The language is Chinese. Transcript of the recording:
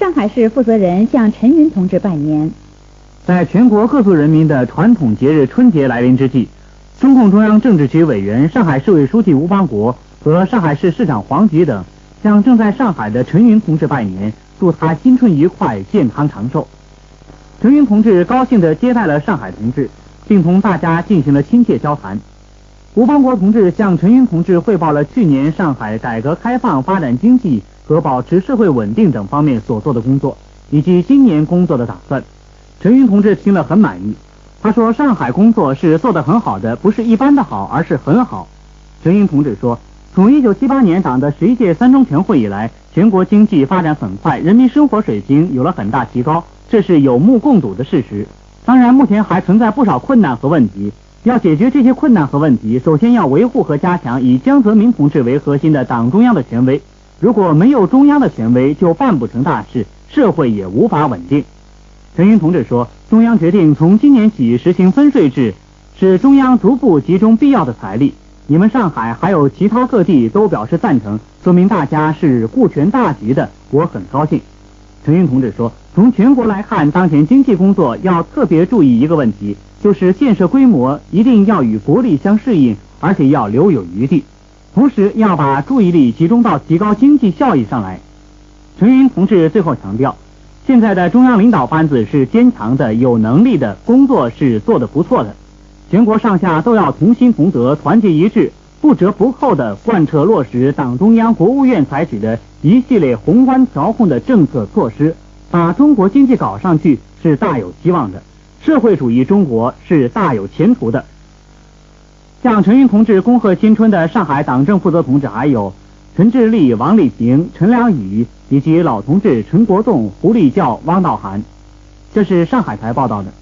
上海市负责人向陈云同志拜年。在全国各族人民的传统节日春节来临之际，中共中央政治局委员、上海市委书记吴邦国和上海市市长黄菊等向正在上海的陈云同志拜年，祝他新春愉快、健康长寿。陈云同志高兴地接待了上海同志，并同大家进行了亲切交谈。吴邦国同志向陈云同志汇报了去年上海改革开放、发展经济和保持社会稳定等方面所做的工作，以及今年工作的打算。陈云同志听了很满意，他说：“上海工作是做得很好的，不是一般的好，而是很好。”陈云同志说：“从一九七八年党的十一届三中全会以来，全国经济发展很快，人民生活水平有了很大提高，这是有目共睹的事实。当然，目前还存在不少困难和问题。要解决这些困难和问题，首先要维护和加强以江泽民同志为核心的党中央的权威。如果没有中央的权威，就办不成大事，社会也无法稳定。”陈云同志说：“中央决定从今年起实行分税制，使中央逐步集中必要的财力。你们上海还有其他各地都表示赞成，说明大家是顾全大局的，我很高兴。”陈云同志说：“从全国来看，当前经济工作要特别注意一个问题，就是建设规模一定要与国力相适应，而且要留有余地，同时要把注意力集中到提高经济效益上来。”陈云同志最后强调。现在的中央领导班子是坚强的、有能力的，工作是做得不错的。全国上下都要同心同德、团结一致，不折不扣地贯彻落实党中央、国务院采取的一系列宏观调控的政策措施，把中国经济搞上去是大有希望的。社会主义中国是大有前途的。向陈云同志恭贺新春的上海党政负责同志还有。陈志立、王立平、陈良宇以及老同志陈国栋、胡立教、汪道涵，这是上海台报道的。